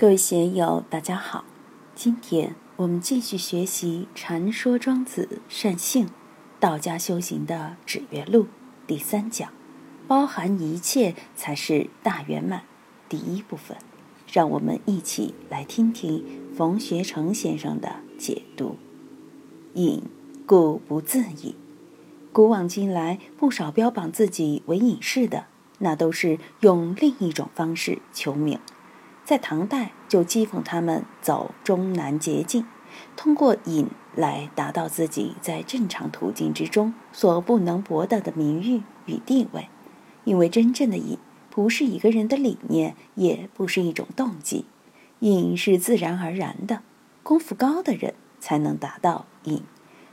各位贤友，大家好。今天我们继续学习《禅说庄子善性道家修行的指月录》第三讲，包含一切才是大圆满。第一部分，让我们一起来听听冯学成先生的解读。隐，故不自隐。古往今来，不少标榜自己为隐士的，那都是用另一种方式求名。在唐代就讥讽他们走中南捷径，通过隐来达到自己在正常途径之中所不能博得的名誉与地位。因为真正的隐不是一个人的理念，也不是一种动机，隐是自然而然的。功夫高的人才能达到隐，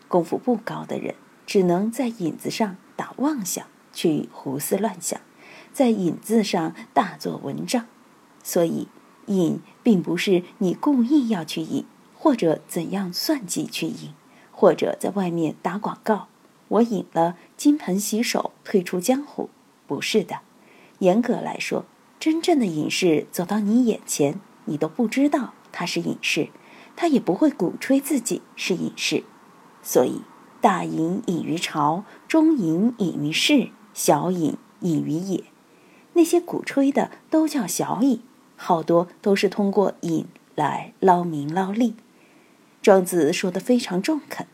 功夫不高的人只能在引子上打妄想，去胡思乱想，在引子上大做文章。所以。隐并不是你故意要去隐，或者怎样算计去隐，或者在外面打广告。我隐了金盆洗手，退出江湖，不是的。严格来说，真正的隐士走到你眼前，你都不知道他是隐士，他也不会鼓吹自己是隐士。所以，大隐隐于朝，中隐隐于市，小隐隐于野。那些鼓吹的都叫小隐。好多都是通过隐来捞名捞利。庄子说的非常中肯。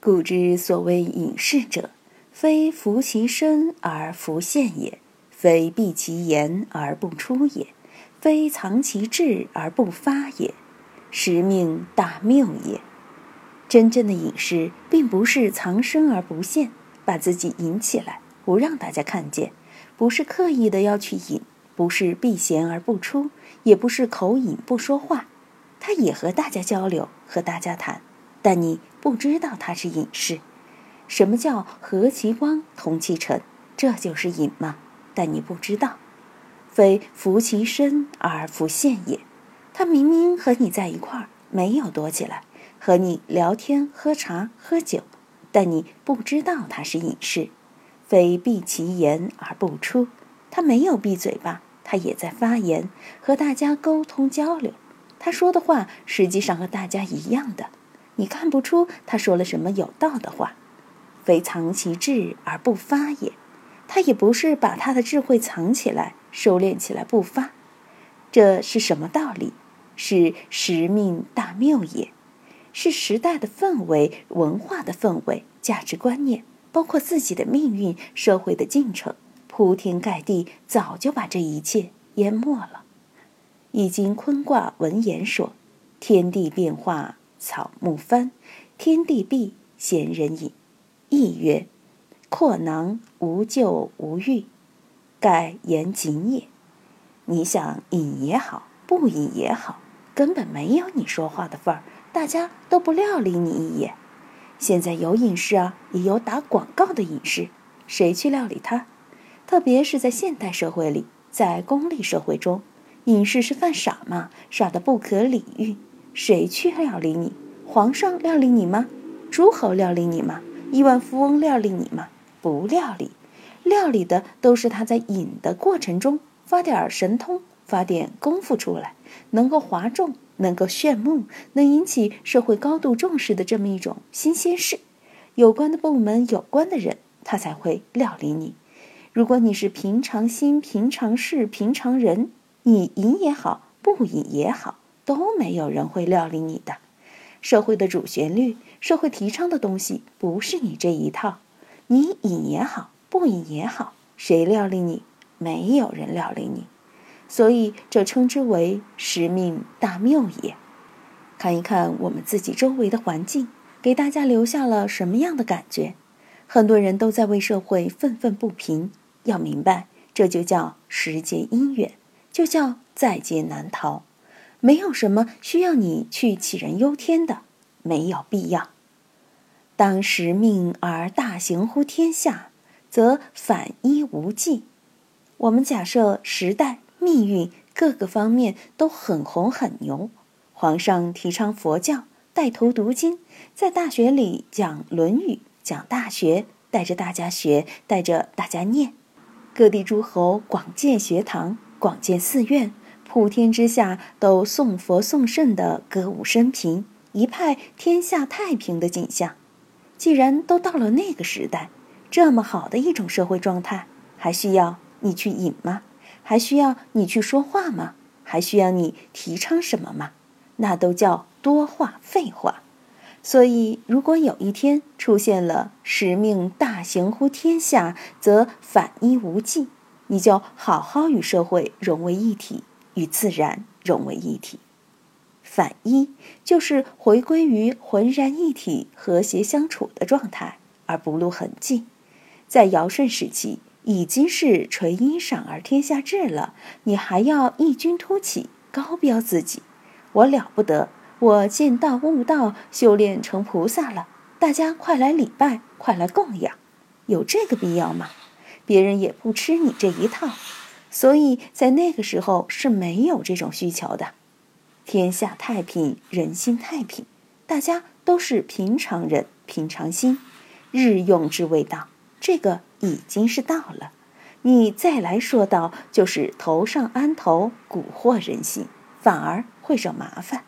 故之所谓隐士者，非服其身而弗现也，非闭其言而不出也，非藏其志而不发也，实命大谬也。真正的隐士，并不是藏身而不现，把自己隐起来，不让大家看见，不是刻意的要去隐。不是避嫌而不出，也不是口隐不说话，他也和大家交流，和大家谈，但你不知道他是隐士。什么叫和其光，同其尘？这就是隐嘛。但你不知道，非服其身而弗现也。他明明和你在一块儿，没有躲起来，和你聊天、喝茶、喝酒，但你不知道他是隐士。非闭其言而不出，他没有闭嘴巴。他也在发言，和大家沟通交流。他说的话实际上和大家一样的，你看不出他说了什么有道的话。非藏其智而不发也，他也不是把他的智慧藏起来、收敛起来不发。这是什么道理？是时命大谬也，是时代的氛围、文化的氛围、价值观念，包括自己的命运、社会的进程。铺天盖地，早就把这一切淹没了。易经坤卦文言说：“天地变化，草木翻；天地闭，贤人隐。”意曰：“阔囊无咎无欲，盖言谨也。”你想隐也好，不隐也好，根本没有你说话的份儿，大家都不料理你一眼。现在有隐士啊，也有打广告的隐士，谁去料理他？特别是在现代社会里，在功利社会中，隐士是犯傻吗？傻得不可理喻。谁去料理你？皇上料理你吗？诸侯料理你吗？亿万富翁料理你吗？不料理，料理的都是他在隐的过程中发点神通，发点功夫出来，能够哗众，能够炫目，能引起社会高度重视的这么一种新鲜事。有关的部门、有关的人，他才会料理你。如果你是平常心、平常事、平常人，你隐也好，不隐也好，都没有人会料理你的。社会的主旋律，社会提倡的东西，不是你这一套。你隐也好，不隐也好，谁料理你？没有人料理你。所以这称之为时命大谬也。看一看我们自己周围的环境，给大家留下了什么样的感觉？很多人都在为社会愤愤不平。要明白，这就叫时节因缘，就叫在劫难逃，没有什么需要你去杞人忧天的，没有必要。当时命而大行乎天下，则反一无忌。我们假设时代命运各个方面都很红很牛，皇上提倡佛教，带头读经，在大学里讲《论语》，讲《大学》，带着大家学，带着大家念。各地诸侯广建学堂，广建寺院，普天之下都颂佛颂圣的歌舞升平，一派天下太平的景象。既然都到了那个时代，这么好的一种社会状态，还需要你去引吗？还需要你去说话吗？还需要你提倡什么吗？那都叫多话废话。所以，如果有一天出现了“使命大行乎天下，则反一无忌”，你就好好与社会融为一体，与自然融为一体。反一就是回归于浑然一体、和谐相处的状态，而不露痕迹。在尧舜时期。已经是垂衣裳而天下治了，你还要异军突起，高标自己？我了不得，我见道悟道，修炼成菩萨了，大家快来礼拜，快来供养，有这个必要吗？别人也不吃你这一套，所以在那个时候是没有这种需求的。天下太平，人心太平，大家都是平常人，平常心，日用之谓道。这个已经是道了，你再来说道，就是头上安头，蛊惑人心，反而会惹麻烦。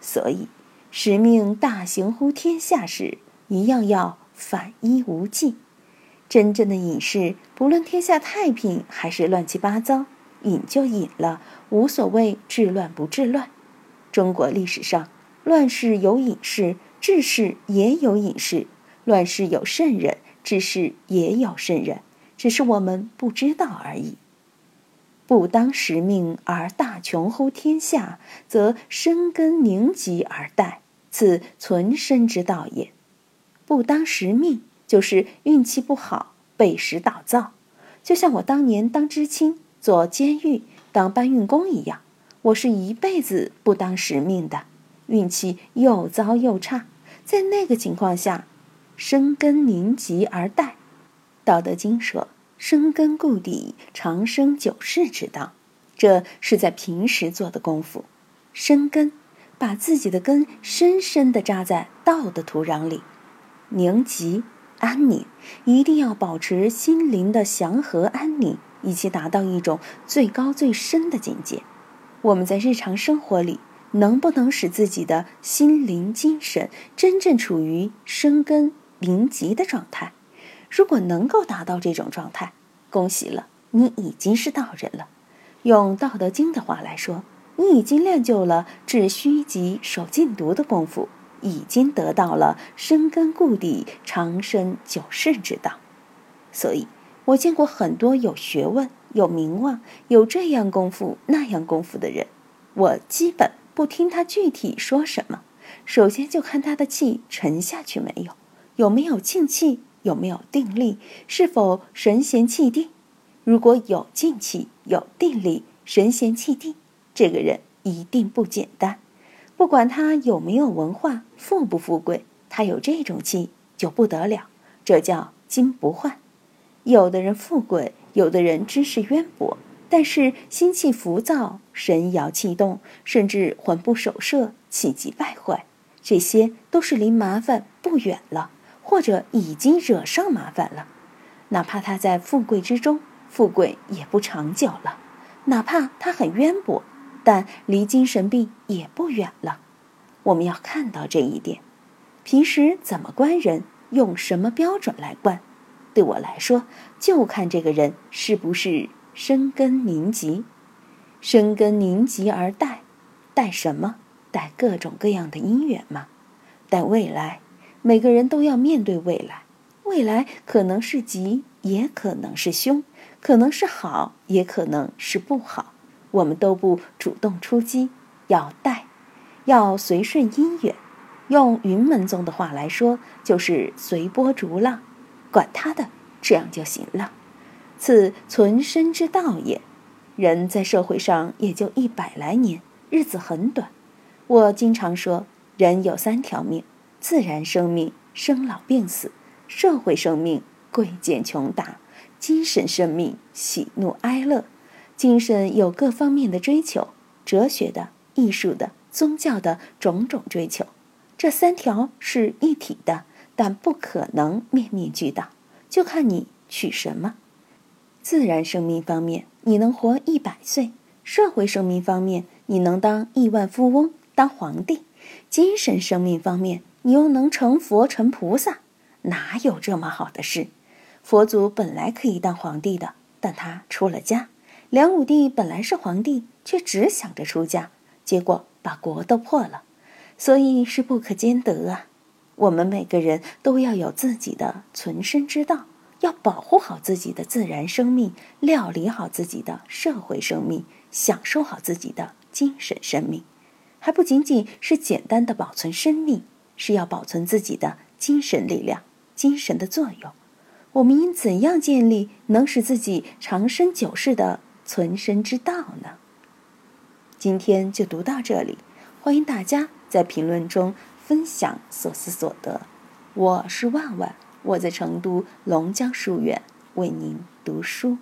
所以，使命大行乎天下时，一样要反一无忌。真正的隐士，不论天下太平还是乱七八糟，隐就隐了，无所谓治乱不治乱。中国历史上，乱世有隐士，治世也有隐士，乱世有圣人。治世也有圣人，只是我们不知道而已。不当时命而大穷乎天下，则生根凝集而殆，此存身之道也。不当时命，就是运气不好，背时倒灶。就像我当年当知青、做监狱、当搬运工一样，我是一辈子不当时命的，运气又糟又差。在那个情况下。生根凝集而殆，《道德经》说：“生根固底，长生久世之道。”这是在平时做的功夫。生根，把自己的根深深地扎在道的土壤里；凝疾，安宁，一定要保持心灵的祥和安宁，以及达到一种最高最深的境界。我们在日常生活里，能不能使自己的心灵、精神真正处于生根？凝集的状态，如果能够达到这种状态，恭喜了，你已经是道人了。用《道德经》的话来说，你已经练就了治虚极、守禁毒的功夫，已经得到了深根固底、长生久世之道。所以，我见过很多有学问、有名望、有这样功夫那样功夫的人，我基本不听他具体说什么，首先就看他的气沉下去没有。有没有静气？有没有定力？是否神闲气定？如果有静气、有定力、神闲气定，这个人一定不简单。不管他有没有文化、富不富贵，他有这种气就不得了。这叫金不换。有的人富贵，有的人知识渊博，但是心气浮躁、神摇气动，甚至魂不守舍、气急败坏，这些都是离麻烦不远了。或者已经惹上麻烦了，哪怕他在富贵之中，富贵也不长久了；哪怕他很渊博，但离精神病也不远了。我们要看到这一点。平时怎么观人，用什么标准来观？对我来说，就看这个人是不是生根凝集。生根凝集而待，待什么？待各种各样的因缘吗？待未来。每个人都要面对未来，未来可能是吉，也可能是凶，可能是好，也可能是不好。我们都不主动出击，要待，要随顺因缘。用云门宗的话来说，就是随波逐浪，管他的，这样就行了。此存身之道也。人在社会上也就一百来年，日子很短。我经常说，人有三条命。自然生命生老病死，社会生命贵贱穷达，精神生命喜怒哀乐。精神有各方面的追求，哲学的、艺术的、宗教的种种追求。这三条是一体的，但不可能面面俱到，就看你取什么。自然生命方面，你能活一百岁，社会生命方面，你能当亿万富翁、当皇帝；精神生命方面，你又能成佛、成菩萨。哪有这么好的事？佛祖本来可以当皇帝的，但他出了家；梁武帝本来是皇帝，却只想着出家，结果把国都破了。所以是不可兼得啊！我们每个人都要有自己的存身之道。要保护好自己的自然生命，料理好自己的社会生命，享受好自己的精神生命，还不仅仅是简单的保存生命，是要保存自己的精神力量、精神的作用。我们应怎样建立能使自己长生久世的存身之道呢？今天就读到这里，欢迎大家在评论中分享所思所得。我是万万。我在成都龙江书院为您读书。